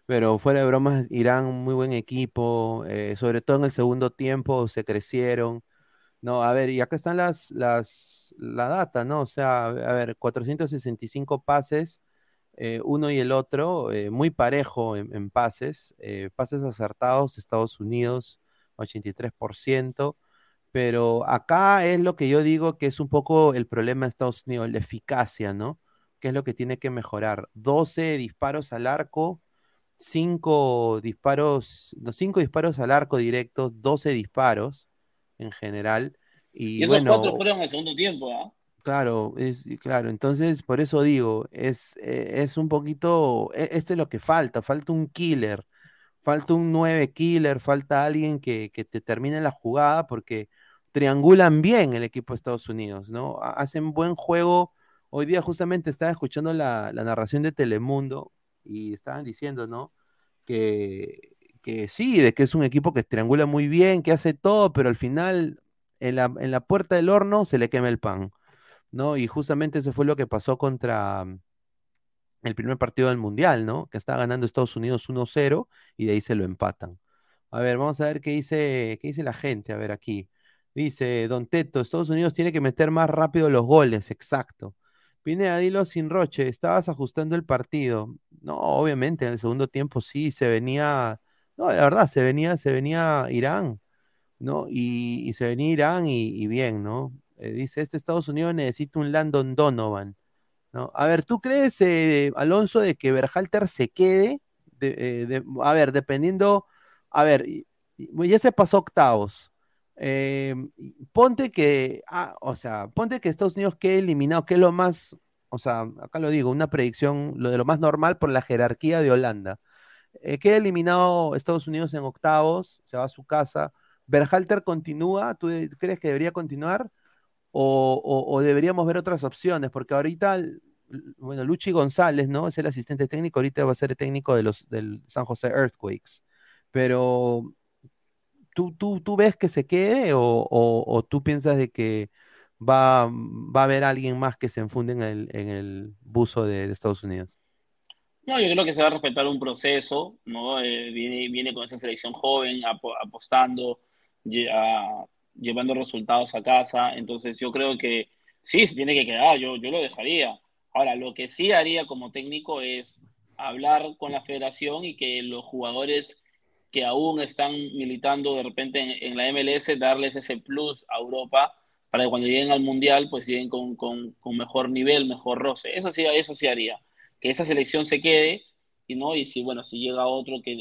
pero fuera de bromas, Irán muy buen equipo, eh, sobre todo en el segundo tiempo se crecieron, no, a ver, y acá están las, las, la data, ¿no? O sea, a ver, 465 pases eh, uno y el otro, eh, muy parejo en, en pases, pases acertados, Estados Unidos 83%, pero acá es lo que yo digo que es un poco el problema de Estados Unidos, la eficacia, ¿no? Que es lo que tiene que mejorar. 12 disparos al arco, 5 disparos, no, 5 disparos al arco directos, 12 disparos en general. Y, Y esos bueno, cuatro fueron en el segundo tiempo, ¿ah? Claro, es, claro, entonces por eso digo, es, eh, es un poquito, e- esto es lo que falta, falta un killer, falta un 9 killer, falta alguien que, que te termine la jugada porque triangulan bien el equipo de Estados Unidos, ¿no? Ha- Hacen buen juego. Hoy día justamente estaba escuchando la, la narración de Telemundo y estaban diciendo, ¿no? Que, que sí, de que es un equipo que triangula muy bien, que hace todo, pero al final en la, en la puerta del horno se le quema el pan. ¿no? Y justamente eso fue lo que pasó contra mm, el primer partido del Mundial, ¿no? Que estaba ganando Estados Unidos 1-0 y de ahí se lo empatan. A ver, vamos a ver qué dice, qué dice la gente. A ver, aquí. Dice Don Teto, Estados Unidos tiene que meter más rápido los goles, exacto. Pineda, dilo sin Roche, estabas ajustando el partido. No, obviamente, en el segundo tiempo sí, se venía, no, la verdad, se venía, se venía Irán, ¿no? Y, se venía Irán y, bien, ¿no? Eh, dice, este Estados Unidos necesita un Landon Donovan, ¿no? A ver, ¿tú crees, eh, Alonso, de que Berhalter se quede? De- eh, de- a ver, dependiendo, a ver, ya se pasó octavos. Ponte que, ah, o sea, ponte que Estados Unidos quede eliminado, que es lo más, o sea, acá lo digo, una predicción, de lo más normal por la jerarquía de Holanda. Eh, queda eliminado Estados Unidos en octavos, se va a su casa. Berhalter continúa, ¿tú crees que debería continuar? O, deberíamos ver otras opciones? Porque ahorita, bueno, Luchi González, ¿no? Es el asistente técnico, ahorita va a ser el técnico de los, del San José Earthquakes. Pero, ¿tú, tú, tú ves que se quede o- o tú piensas de que va, va a haber alguien más que se enfunde en el, en el buzo de, Estados Unidos? No, yo creo que se va a respetar un proceso, ¿no? Eh, viene, viene con esa selección joven, apo- apostando, llevando resultados a casa. Entonces, yo creo que sí, se tiene que quedar, yo, yo lo dejaría. Ahora, lo que sí haría como técnico es hablar con la federación y que los jugadores que aún están militando de repente en, en la MLS, darles ese plus a Europa para que cuando lleguen al Mundial, pues lleguen con, con, con mejor nivel, mejor roce. Eso sí, eso sí haría que esa selección se quede y no y si bueno si llega otro que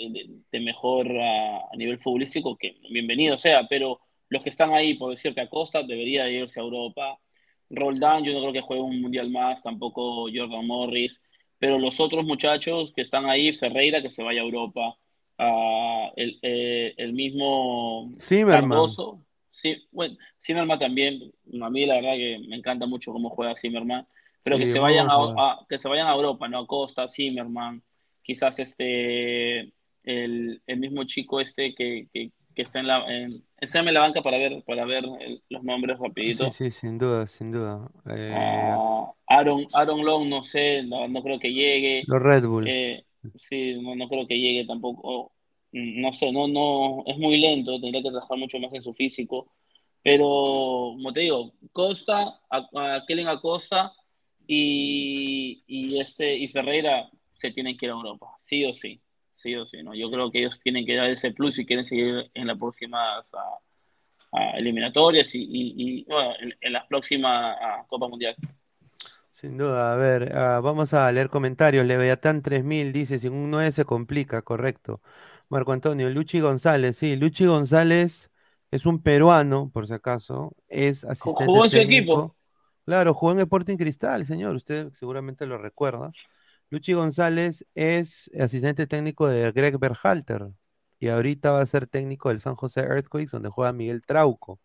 de, mejor a, a nivel futbolístico que bienvenido sea. Pero los que están ahí por decirte Acosta debería de irse a Europa. Roldán yo no creo que juegue un mundial más tampoco Jordan Morris. Pero los otros muchachos que están ahí Ferreira que se vaya a Europa. Ah, el, eh, el mismo Zimmerman. Cardoso sí, bueno, Zimmerman también a mí la verdad que me encanta mucho cómo juega Zimmerman pero que Sí, se vayan a, a- que se vayan a Europa, ¿no? Costa, Zimmerman, quizás este el, el mismo chico este que, que, que está en la en, enséñame la banca para ver para ver el- los nombres Sí, rapidito. sí, sin duda, sin duda. Eh, Ah, Aaron Aaron Long no sé, no, no creo que llegue. los Red Bulls. Eh, sí, no, no creo que llegue tampoco. No sé, no no es muy lento, tendría que trabajar mucho más en su físico. Pero, como te digo, Costa, a, Kellen Acosta y, y, este, y Ferreira se tienen que ir a Europa, sí o sí, sí o sí, ¿no? Yo creo que ellos tienen que dar ese plus si quieren seguir en las próximas eliminatorias y, y- y, bueno, en, en las próximas Copa Mundial. Sin duda, a ver, ah, vamos a leer comentarios. Leviatán 3000 dice, sin un 9 se complica, correcto. Marco Antonio, Luchi González, sí, Luchi González es un peruano, por si acaso, es asistente ¿Jugó en su equipo? Claro, jugó en Sporting Cristal, señor, usted seguramente lo recuerda. Luchi González es asistente técnico de Greg Berhalter y ahorita va a ser técnico del San José Earthquakes, donde juega Miguel Trauco.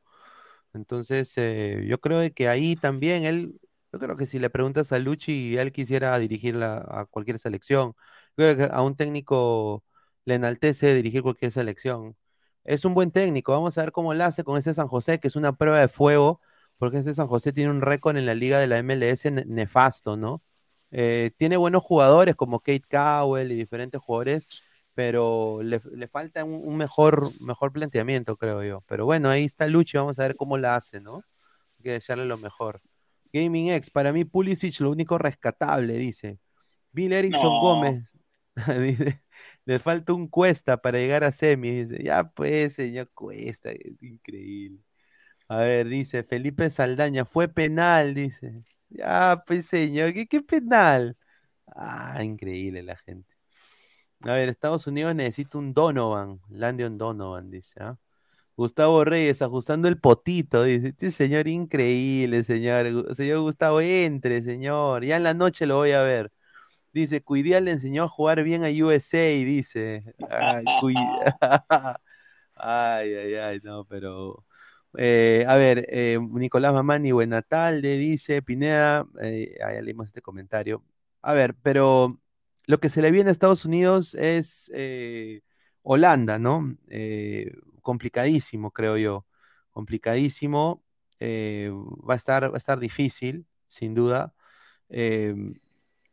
Entonces, eh, yo creo que ahí también él, yo creo que si le preguntas a Luchi, él quisiera dirigirla a cualquier selección. Yo creo que a un técnico le enaltece dirigir cualquier selección. Es un buen técnico, vamos a ver cómo lo hace con ese San José, que es una prueba de fuego, porque este San José tiene un récord en la liga de la MLS ne- nefasto, ¿no? Eh, tiene buenos jugadores como Kate Cowell y diferentes jugadores, pero le, le falta un, un mejor, mejor planteamiento, creo yo. Pero bueno, ahí está Luchi, vamos a ver cómo la hace, ¿no? Hay que desearle lo mejor. Gaming X, para mí Pulisic lo único rescatable, dice. Bill Erickson No. Gómez dice, le falta un cuesta para llegar a semi. Dice, ya pues, señor Cuesta, es increíble. A ver, dice Felipe Saldaña, fue penal, dice. Ya, pues, señor, ¿qué, penal? Ah, increíble la gente. A ver, Estados Unidos necesita un Donovan, Landon Donovan, dice, ¿ah? Gustavo Reyes, ajustando el potito, dice, este señor increíble, señor, señor Gustavo, entre, señor, ya en la noche lo voy a ver. Dice, Cuidial le enseñó a jugar bien a USA, dice. Ay, ay, ay, no, pero... eh, a ver, eh, Nicolás Mamani, buena tarde, dice Pineda, eh, ah, ya leímos este comentario. A ver, pero lo que se le viene a Estados Unidos es Holanda, ¿no? Complicadísimo, creo yo. Complicadísimo. va a estar, va a estar difícil, sin duda.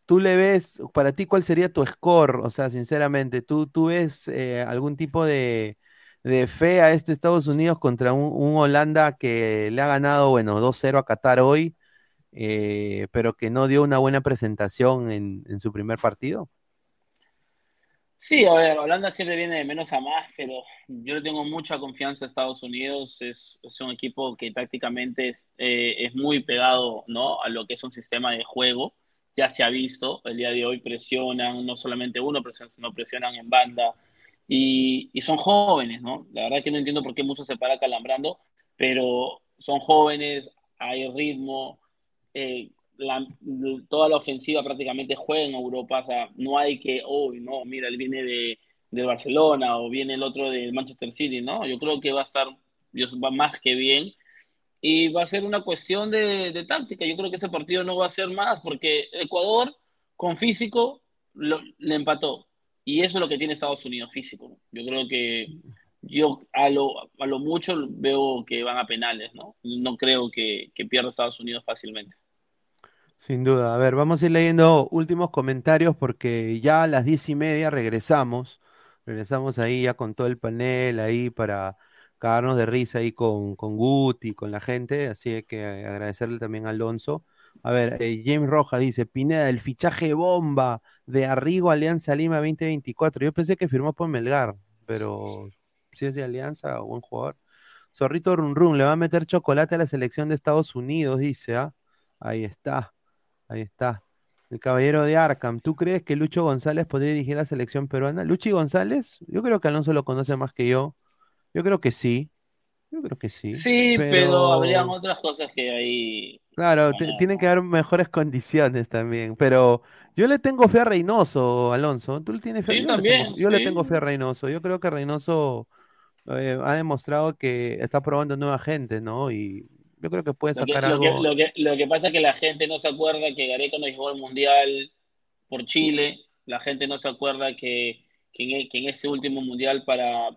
¿Tú le ves, para ti, cuál sería tu score? O sea, sinceramente, ¿tú, tú ves eh, algún tipo de, de fe a este Estados Unidos contra un, un Holanda que le ha ganado, bueno, 2-0 a Qatar hoy, eh, pero que no dio una buena presentación en, en su primer partido? Sí, a ver, Holanda siempre viene de menos a más, pero yo le tengo mucha confianza a Estados Unidos. Es, es un equipo que tácticamente es, eh, es muy pegado, ¿no? a lo que es un sistema de juego. Ya se ha visto, el día de hoy presionan, no solamente uno presionan, sino presionan en banda. Y, son jóvenes, ¿no? La verdad que no entiendo por qué mucho se para calambrando, pero son jóvenes, hay ritmo. eh, la- toda la ofensiva prácticamente juega en Europa, o sea, no hay que, oh, no, mira, él viene de, de Barcelona o viene el otro de Manchester City, ¿no? Yo creo que va a estar, Dios, va más que bien y va a ser una cuestión de, táctica. Yo creo que ese partido no va a ser más porque Ecuador con físico le empató y eso es lo que tiene Estados Unidos, físico. Yo creo que yo a lo, a lo mucho veo que van a penales, ¿no? No creo que, que pierda Estados Unidos fácilmente. Sin duda. A ver, vamos a ir leyendo últimos comentarios porque ya a las diez y media regresamos. Regresamos ahí ya con todo el panel ahí para cagarnos de risa ahí con, con Guti, con la gente. Así que agradecerle también a Alonso. A ver, eh, James Rojas dice, Pineda, el fichaje bomba de Arrigo Alianza Lima 2024. Yo pensé que firmó por Melgar, pero si es de Alianza, buen jugador. Zorrito Run Run, le va a meter chocolate a la selección de Estados Unidos, dice, ¿ah? Ahí está. Ahí está. El caballero de Arkham. ¿Tú crees que Lucho González podría dirigir la selección peruana? ¿Luchi González? Yo creo que Alonso lo conoce más que yo. Yo creo que sí. Yo creo que sí. Sí, pero, pero- habrían otras cosas que ahí. Claro, Bueno. tienen que haber mejores condiciones también. Pero yo le tengo fe a Reynoso, Alonso. ¿Tú le tienes fe? Sí, yo, le también, tengo, yo le tengo fe a Reynoso. Yo creo que Reynoso eh, ha demostrado que está probando nueva gente, ¿no? Y yo creo que puede Lo que, sacar lo que- algo. lo que- lo que pasa es que la gente no se acuerda que Gareca no llegó al Mundial por Chile. La gente no se acuerda que, que en, e- que en ese último Mundial para,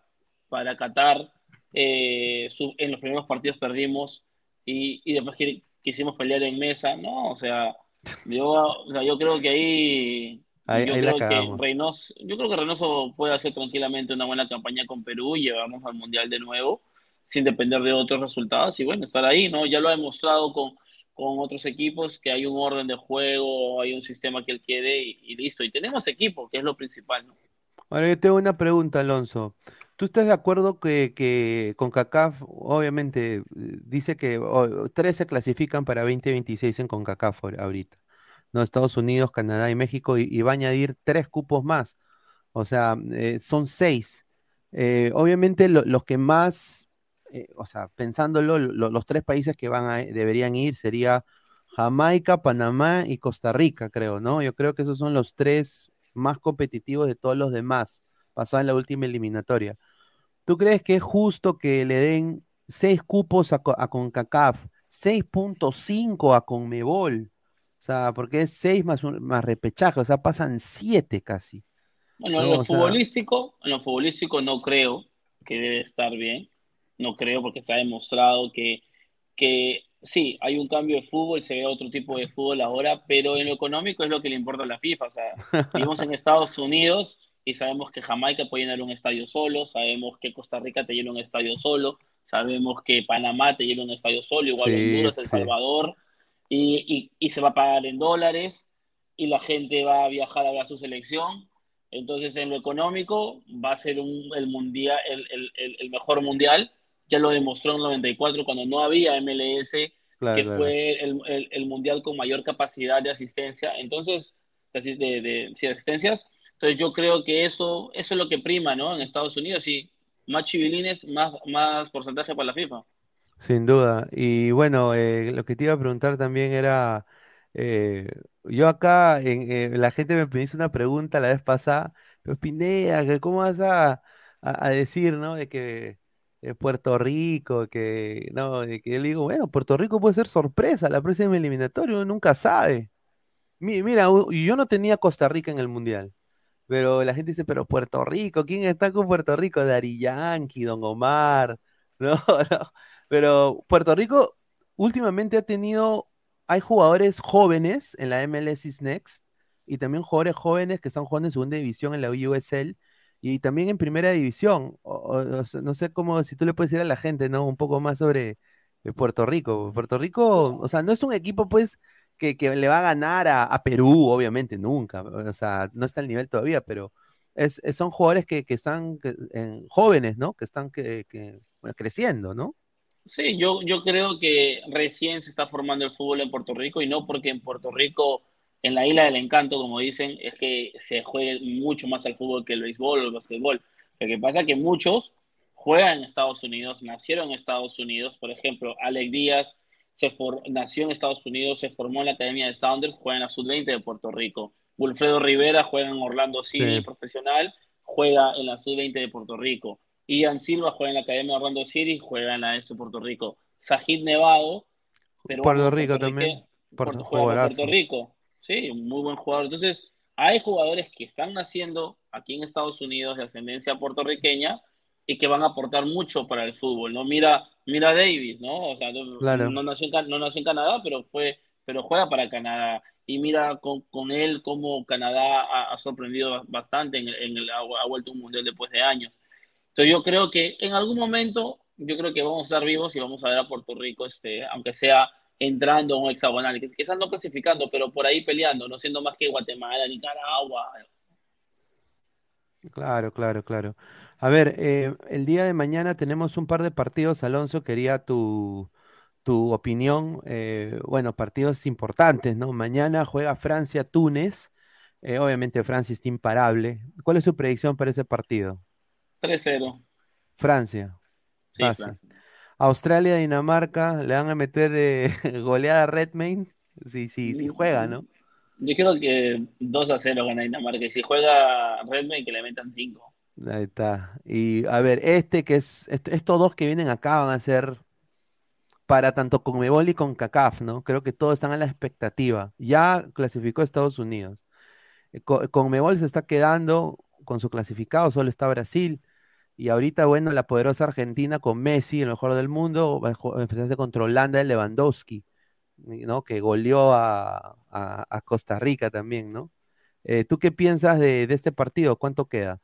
para Qatar, eh, su- en los primeros partidos perdimos y, y después que- quisimos pelear en mesa. No, o sea, yo, o sea, yo creo que ahí. Ahí- yo ahí la creo que. Reynoso, yo creo que Reynoso puede hacer tranquilamente una buena campaña con Perú y llevarnos al Mundial de nuevo sin depender de otros resultados y bueno, estar ahí, ¿no? Ya lo ha demostrado con, con otros equipos que hay un orden de juego, hay un sistema que él quiere y, y listo. Y tenemos equipo, que es lo principal, ¿no? Ahora yo tengo una pregunta, Alonso. ¿Tú estás de acuerdo que, que con CONCACAF, obviamente, dice que tres se clasifican para 2026 en CONCACAF ahor- ahorita? ¿No? Estados Unidos, Canadá y México, y, va a añadir tres cupos más. O sea, eh, son seis. Eh, obviamente lo- los que más, eh, o sea, pensándolo, lo- los tres países que van a, deberían ir sería Jamaica, Panamá y Costa Rica, creo, ¿no? Yo creo que esos son los tres más competitivos de todos los demás, pasado en la última eliminatoria. ¿Tú crees que es justo que le den seis cupos a, a CONCACAF, 6.5 a CONMEBOL? O sea, porque es seis más, un- más repechaje, o sea, pasan siete casi. Bueno, en No, lo sea- futbolístico, en lo futbolístico no creo que debe estar bien. No creo porque se ha demostrado que, que sí, hay un cambio de fútbol, se ve otro tipo de fútbol ahora, pero en lo económico es lo que le importa a la FIFA. O sea, vivimos en Estados Unidos y sabemos que Jamaica puede llenar un estadio solo, sabemos que Costa Rica te llena un estadio solo, sabemos que Panamá te llena un estadio solo, igual Sí, Honduras, El sí. Salvador, y, y, y se va a pagar en dólares. y la gente va a viajar a ver su selección. Entonces, en lo económico, va a ser un, el, mundial, el, el, el, mejor mundial. Ya lo demostró en el 94 cuando no había MLS, Claro, que claro. fue el, el, mundial con mayor capacidad de asistencia. Entonces, de, de, de, sí, asistencias. Entonces, yo creo que eso, eso es lo que prima, ¿no? En Estados Unidos, y más chivilines, más, más porcentaje para la FIFA. Sin duda. Y bueno, eh, lo que te iba a preguntar también era, eh, yo acá, en, eh, la gente me hizo una pregunta la vez pasada, pero Pineda, ¿cómo vas a, a- a decir, ¿no? De que eh, Puerto Rico, que, no, de que yo le digo, bueno, Puerto Rico puede ser sorpresa la próxima eliminatoria, uno nunca sabe. Mi- Mira, yo no tenía Costa Rica en el Mundial. Pero la gente dice, pero Puerto Rico, ¿quién está con Puerto Rico? Daddy Yankee, Don Omar, no. Pero Puerto Rico últimamente ha tenido, hay jugadores jóvenes en la MLS Next y también jugadores jóvenes que están jugando en segunda división en la USL y también en primera división. No sé cómo, si tú le puedes decir a la gente, ¿no? Un poco más sobre eh, Puerto Rico. Puerto Rico, o sea, no es un equipo pues que, le va a ganar a, a Perú, obviamente, nunca. O sea, no está al nivel todavía, pero es, son jugadores que, que están jóvenes, ¿no? Que están que, creciendo, ¿no? Sí, yo, yo creo que recién se está formando el fútbol en Puerto Rico y no porque en Puerto Rico, en la isla del encanto, como dicen, es que se juegue mucho más al fútbol que el béisbol o el basquetbol. Lo que pasa es que muchos juegan en Estados Unidos, nacieron en Estados Unidos. Por ejemplo, Alec Díaz se for- nació en Estados Unidos, se formó en la Academia de Sounders, juega en la Sub-20 de Puerto Rico. Wilfredo Rivera juega en Orlando City Sí. profesional, juega en la Sub-20 de Puerto Rico. Ian Silva juega en la Academia de Orlando City, juega en la Este de Puerto Rico. Sajid Nevado, peruano, Puerto Rico también. Puerto- juega en. Puerto Rico. Sí, muy buen jugador. Entonces, hay jugadores que están naciendo aquí en Estados Unidos de ascendencia puertorriqueña y que van a aportar mucho para el fútbol, ¿no? Mira, mira Davis, ¿no? O sea, no, Claro. no nació en, no nació en Canadá, pero fue, pero juega para Canadá. Y mira con, con él cómo Canadá ha, ha sorprendido bastante en el, en el- ha, vuelto un mundial después de años. Entonces yo creo que en algún momento, yo creo que vamos a estar vivos y vamos a ver a Puerto Rico, este, aunque sea entrando a un hexagonal, que quizás no clasificando, pero por ahí peleando, no siendo más que Guatemala, Nicaragua. Claro, claro, claro. A ver, eh, el día de mañana tenemos un par de partidos, Alonso, quería tu, tu opinión. eh, bueno, partidos importantes, ¿no? Mañana juega Francia-Túnez. eh, obviamente Francia está imparable. ¿Cuál es su predicción para ese partido? 3-0. Francia. Sí, pasa. Francia. Australia-Dinamarca, le van a meter eh, goleada a Redmayne. Sí, sí, sí juega, ¿no? Yo creo que 2 a 0 gana Dinamarca. Y si juega Redmayne, que le metan 5. Ahí está. Y a ver, este que es, est- estos dos que vienen acá van a ser para tanto Conmebol y CONCACAF, ¿no? Creo que todos están a la expectativa. Ya clasificó Estados Unidos. Eh, Co- Conmebol se está quedando con su clasificado, solo está Brasil. Y ahorita, bueno, la poderosa Argentina con Messi, el mejor del mundo, va a enfrentarse contra Holanda de Lewandowski, ¿no? Que goleó a, Costa Rica también, ¿no? Eh, ¿tú qué piensas de este partido? ¿Cuánto queda?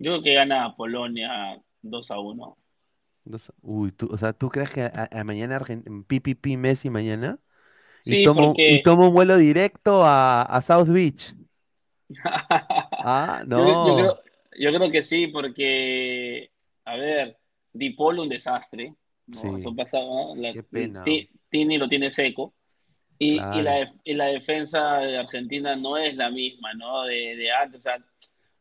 Yo creo que gana Polonia 2 a 1. Dos- Uy, tú, o sea, ¿tú crees que a, a mañana Argen- PPP Messi mañana? Y Sí, tomo, porque- y tomo un vuelo directo a, a South Beach. Ah, Yo, yo no. creo, yo creo que sí, porque, a ver, Dipolo un desastre. ¿no? Sí. Eso pasa, ¿no? La- Qué pena. Ti- Tini lo tiene seco. Y, la, y la defensa de Argentina no es la misma, ¿no? De, de antes. O sea,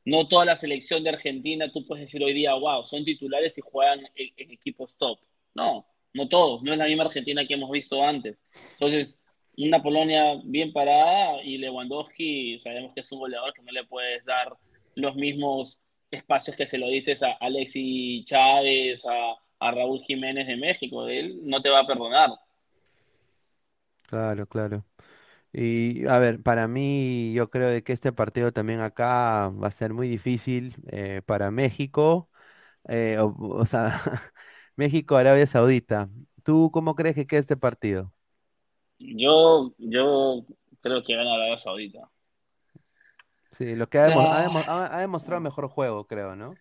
no toda la selección de Argentina, tú puedes decir hoy día, wow, son titulares y juegan en, en equipos top. No, no todos. No es la misma Argentina que hemos visto antes. Entonces, una Polonia bien parada y Lewandowski, sabemos que es un goleador que no le puedes dar los mismos espacios que se lo dices a Alexis Chávez, a, a Raúl Jiménez de México. Él no te va a perdonar. Claro, claro. Y a ver, para mí, yo creo de que este partido también acá va a ser muy difícil eh, para México. eh, o, o sea, México, Arabia Saudita. ¿Tú cómo crees que queda este partido? Yo, yo creo que gana Arabia Saudita. Sí, lo que ha, demo- ha Ah. demo- ha- ha demostrado mejor juego, creo, ¿no?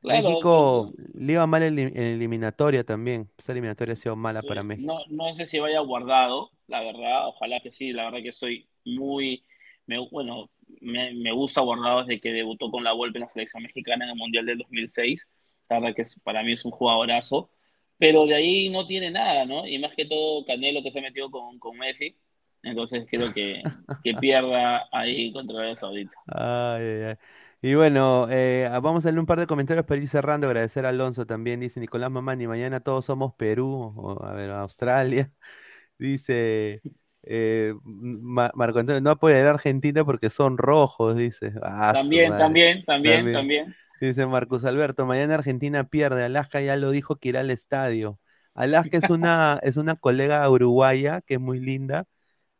Claro, México le iba mal en en eliminatoria también. Esa eliminatoria ha sido mala Sí, para México. No, no sé si vaya guardado, la verdad, ojalá que sí, la verdad que soy muy, me, bueno, me, me gusta Guardado desde que debutó con la Volpe en la selección mexicana en el Mundial del 2006. La verdad que es- para mí es un jugadorazo. Pero de ahí no tiene nada, ¿no? Y más que todo Canelo que se metió con, con Messi. Entonces creo que, que pierda ahí contra Arabia Saudita. Ay, ay, ay. Y bueno, eh, vamos a leer un par de comentarios para ir cerrando. Agradecer a Alonso también. Dice Nicolás Mamani, mañana todos somos Perú, o a ver, Australia. Dice eh, Ma- Marco Antonio, no apoyar a Argentina porque son rojos, dice. Ah, También, también, también, También. también. Dice Marcos Alberto, mañana Argentina pierde. Alaska ya lo dijo que irá al estadio. Alaska es una, es una colega uruguaya que es muy linda,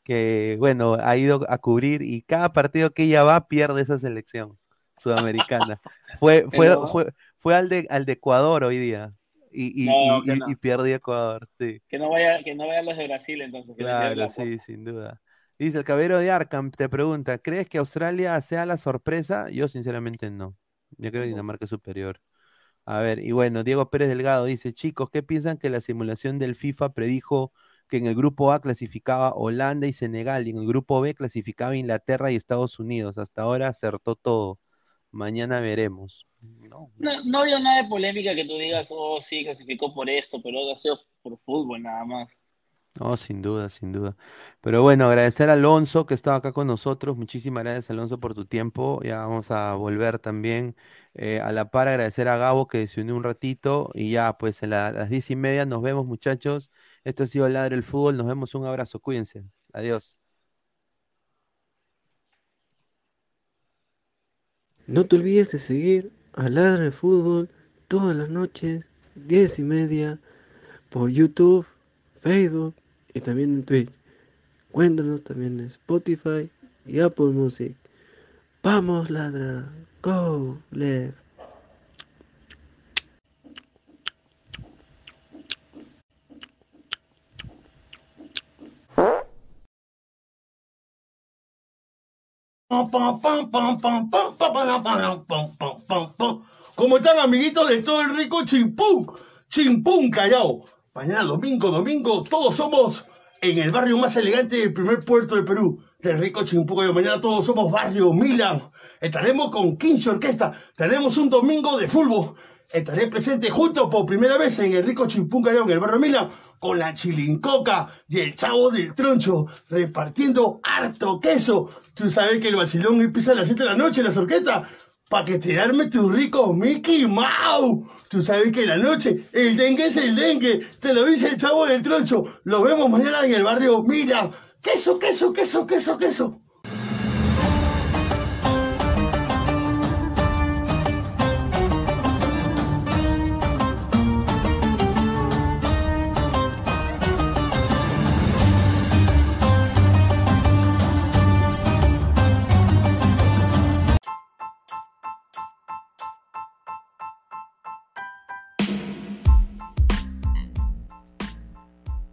que bueno, ha ido a cubrir y cada partido que ella va pierde esa selección sudamericana. Fue, fue, Pero- fue, fue al de, al de Ecuador hoy día y, y, No, y- que y- no. y perdió Ecuador, sí. Que no vaya, que no vayan los de Brasil entonces. Claro, sí, sin duda. Dice el caballero de Arkham, te pregunta, ¿crees que Australia sea la sorpresa? Yo sinceramente no. Yo creo que Dinamarca es superior. A ver, y bueno, Diego Pérez Delgado dice, chicos, ¿qué piensan que la simulación del FIFA predijo que en el grupo A clasificaba Holanda y Senegal y en el grupo B clasificaba Inglaterra y Estados Unidos? Hasta ahora acertó todo. Mañana veremos. No, No, no había nada de polémica que tú digas, oh, sí, clasificó por esto, pero ha sido por fútbol nada más. No, sin duda, sin duda. Pero bueno, agradecer a Alonso que estaba acá con nosotros. Muchísimas gracias, Alonso, por tu tiempo. Ya vamos a volver también eh, a la par. Agradecer a Gabo que se unió un ratito. Y ya, pues a las diez y media nos vemos, muchachos. Esto ha sido Ladre el Fútbol. Nos vemos. Un abrazo. Cuídense. Adiós. No te olvides de seguir a Ladra de Fútbol todas las noches, 10 y media, por YouTube, Facebook y también en Twitch. Cuéntanos también en Spotify y Apple Music. Vamos, Ladra. Go, Left. ¿Cómo están amiguitos de todo el rico Chimpún? Chimpún Callao. Mañana domingo, domingo, todos somos en el barrio más elegante del primer puerto de Perú, del rico Chimpún Callao. Mañana todos somos barrio Milan. Estaremos con 15 orquesta. Tenemos un domingo de fútbol. Estaré presente juntos por primera vez en el rico Chimpún Callao, en el barrio Milan, con la chilincoca y el chavo del troncho, repartiendo harto queso. Tú sabes que el vacilón empieza a las 7 de la noche en las orquestas. Pa' que te arme tu rico Mickey Mouse. Tú sabes que en la noche el dengue es el dengue. Te lo dice el chavo del troncho. Lo vemos mañana en el barrio Milan. Queso, queso, queso, queso, queso.